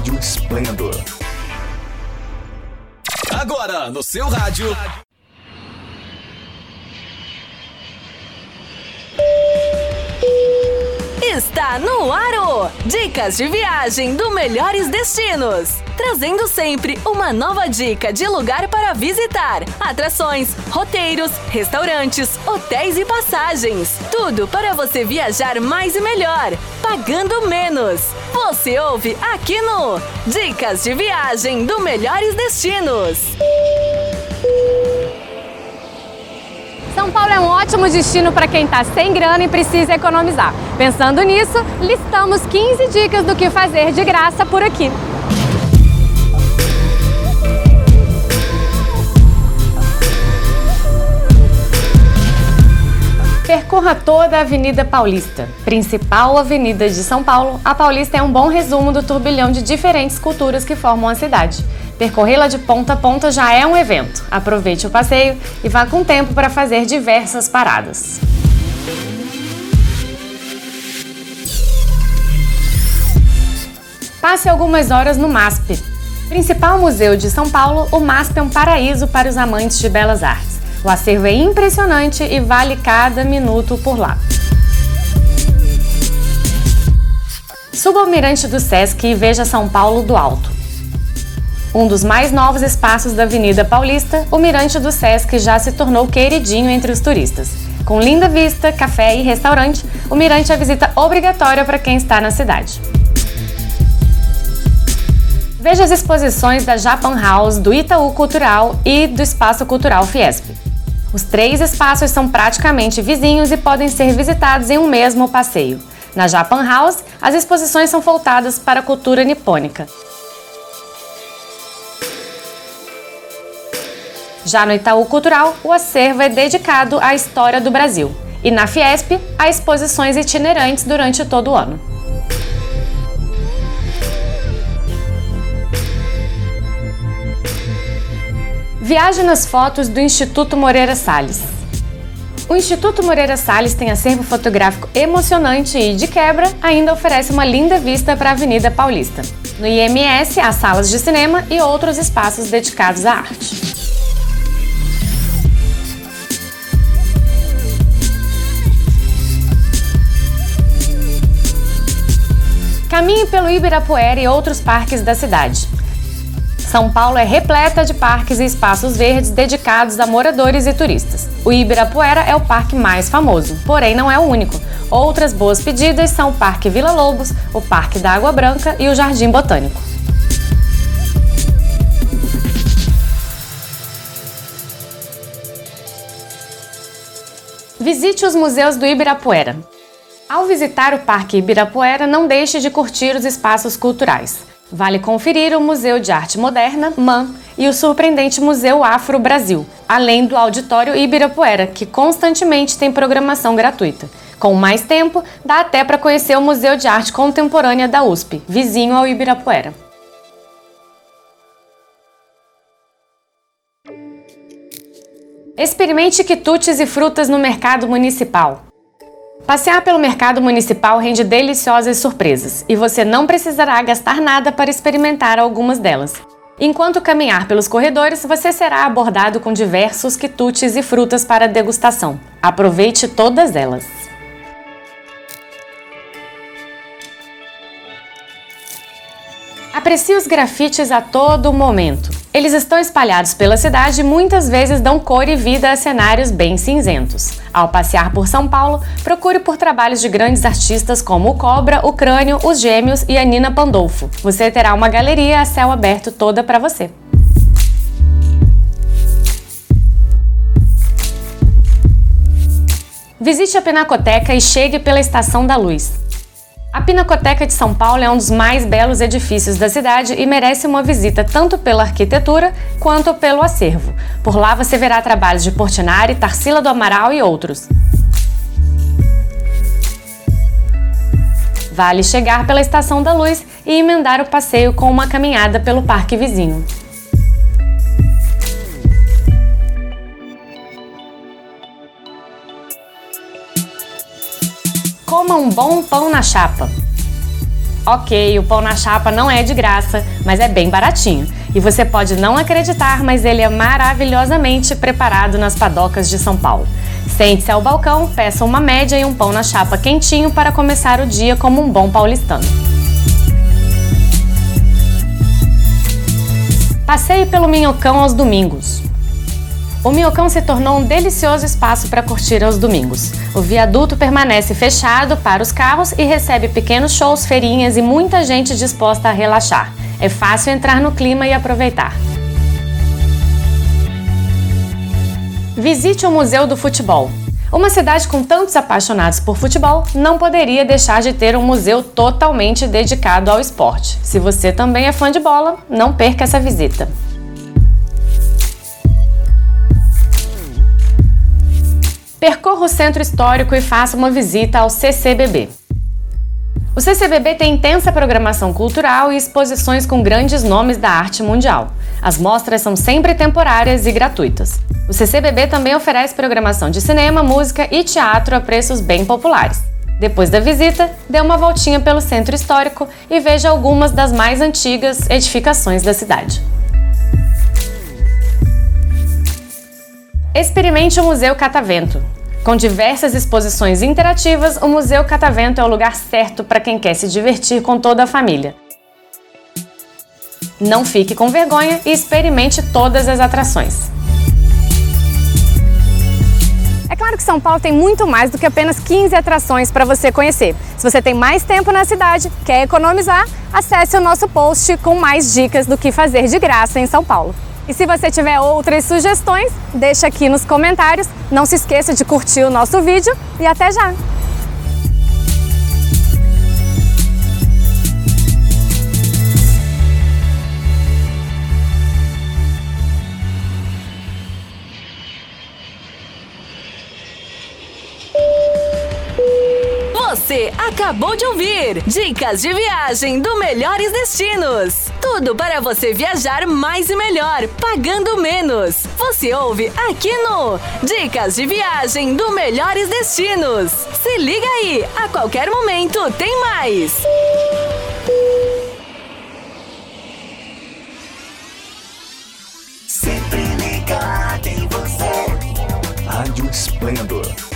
Rádio Esplendor. Agora, no seu rádio. Está no Aro! Dicas de viagem do Melhores Destinos. Trazendo sempre uma nova dica de lugar para visitar, atrações, roteiros, restaurantes, hotéis e passagens. Tudo para você viajar mais e melhor, pagando menos. Você ouve aqui no Dicas de Viagem do Melhores Destinos. São Paulo é um ótimo destino para quem está sem grana e precisa economizar. Pensando nisso, listamos 15 dicas do que fazer de graça por aqui. Percorra toda a Avenida Paulista, principal avenida de São Paulo. A Paulista é um bom resumo do turbilhão de diferentes culturas que formam a cidade. Percorrê-la de ponta a ponta já é um evento. Aproveite o passeio e vá com tempo para fazer diversas paradas. Passe algumas horas no MASP. Principal museu de São Paulo, o MASP é um paraíso para os amantes de belas artes. O acervo é impressionante e vale cada minuto por lá. Suba ao mirante do Sesc e veja São Paulo do alto. Um dos mais novos espaços da Avenida Paulista, o Mirante do Sesc já se tornou queridinho entre os turistas. Com linda vista, café e restaurante, o Mirante é visita obrigatória para quem está na cidade. Veja as exposições da Japan House, do Itaú Cultural e do Espaço Cultural Fiesp. Os três espaços são praticamente vizinhos e podem ser visitados em um mesmo passeio. Na Japan House, as exposições são voltadas para a cultura nipônica. Já no Itaú Cultural, o acervo é dedicado à história do Brasil. E na Fiesp, há exposições itinerantes durante todo o ano. Viaje nas fotos do Instituto Moreira Salles. O Instituto Moreira Salles tem acervo fotográfico emocionante e, de quebra, ainda oferece uma linda vista para a Avenida Paulista. No IMS, há salas de cinema e outros espaços dedicados à arte. Caminhe pelo Ibirapuera e outros parques da cidade. São Paulo é repleta de parques e espaços verdes dedicados a moradores e turistas. O Ibirapuera é o parque mais famoso, porém não é o único. Outras boas pedidas são o Parque Vila Lobos, o Parque da Água Branca e o Jardim Botânico. Visite os museus do Ibirapuera. Ao visitar o Parque Ibirapuera, não deixe de curtir os espaços culturais. Vale conferir o Museu de Arte Moderna, MAN, e o surpreendente Museu Afro Brasil, além do Auditório Ibirapuera, que constantemente tem programação gratuita. Com mais tempo, dá até para conhecer o Museu de Arte Contemporânea da USP, vizinho ao Ibirapuera. Experimente quitutes e frutas no mercado municipal. Passear pelo mercado municipal rende deliciosas surpresas e você não precisará gastar nada para experimentar algumas delas. Enquanto caminhar pelos corredores, você será abordado com diversos quitutes e frutas para degustação. Aproveite todas elas. Aprecie os grafites a todo momento. Eles estão espalhados pela cidade e muitas vezes dão cor e vida a cenários bem cinzentos. Ao passear por São Paulo, procure por trabalhos de grandes artistas como o Cobra, o Crânio, os Gêmeos e a Nina Pandolfo. Você terá uma galeria a céu aberto toda para você. Visite a Pinacoteca e chegue pela Estação da Luz. A Pinacoteca de São Paulo é um dos mais belos edifícios da cidade e merece uma visita tanto pela arquitetura quanto pelo acervo. Por lá você verá trabalhos de Portinari, Tarsila do Amaral e outros. Vale chegar pela Estação da Luz e emendar o passeio com uma caminhada pelo parque vizinho. Coma um bom pão na chapa. Ok, o pão na chapa não é de graça, mas é bem baratinho. E você pode não acreditar, mas ele é maravilhosamente preparado nas padocas de São Paulo. Sente-se ao balcão, peça uma média e um pão na chapa quentinho para começar o dia como um bom paulistano. Passeie pelo Minhocão aos domingos. O Minhocão se tornou um delicioso espaço para curtir aos domingos. O viaduto permanece fechado para os carros e recebe pequenos shows, feirinhas e muita gente disposta a relaxar. É fácil entrar no clima e aproveitar. Visite o Museu do Futebol. Uma cidade com tantos apaixonados por futebol não poderia deixar de ter um museu totalmente dedicado ao esporte. Se você também é fã de bola, não perca essa visita. Percorra o centro histórico e faça uma visita ao CCBB. O CCBB tem intensa programação cultural e exposições com grandes nomes da arte mundial. As mostras são sempre temporárias e gratuitas. O CCBB também oferece programação de cinema, música e teatro a preços bem populares. Depois da visita, dê uma voltinha pelo centro histórico e veja algumas das mais antigas edificações da cidade. Experimente o Museu Catavento. Com diversas exposições interativas, o Museu Catavento é o lugar certo para quem quer se divertir com toda a família. Não fique com vergonha e experimente todas as atrações. É claro que São Paulo tem muito mais do que apenas 15 atrações para você conhecer. Se você tem mais tempo na cidade, quer economizar, acesse o nosso post com mais dicas do que fazer de graça em São Paulo. E se você tiver outras sugestões, deixa aqui nos comentários. Não se esqueça de curtir o nosso vídeo e até já! Acabou de ouvir Dicas de Viagem do Melhores Destinos. Tudo para você viajar mais e melhor, pagando menos. Você ouve aqui no Dicas de Viagem do Melhores Destinos. Se liga aí, a qualquer momento tem mais. Sempre ligado em você. Rádio Esplendor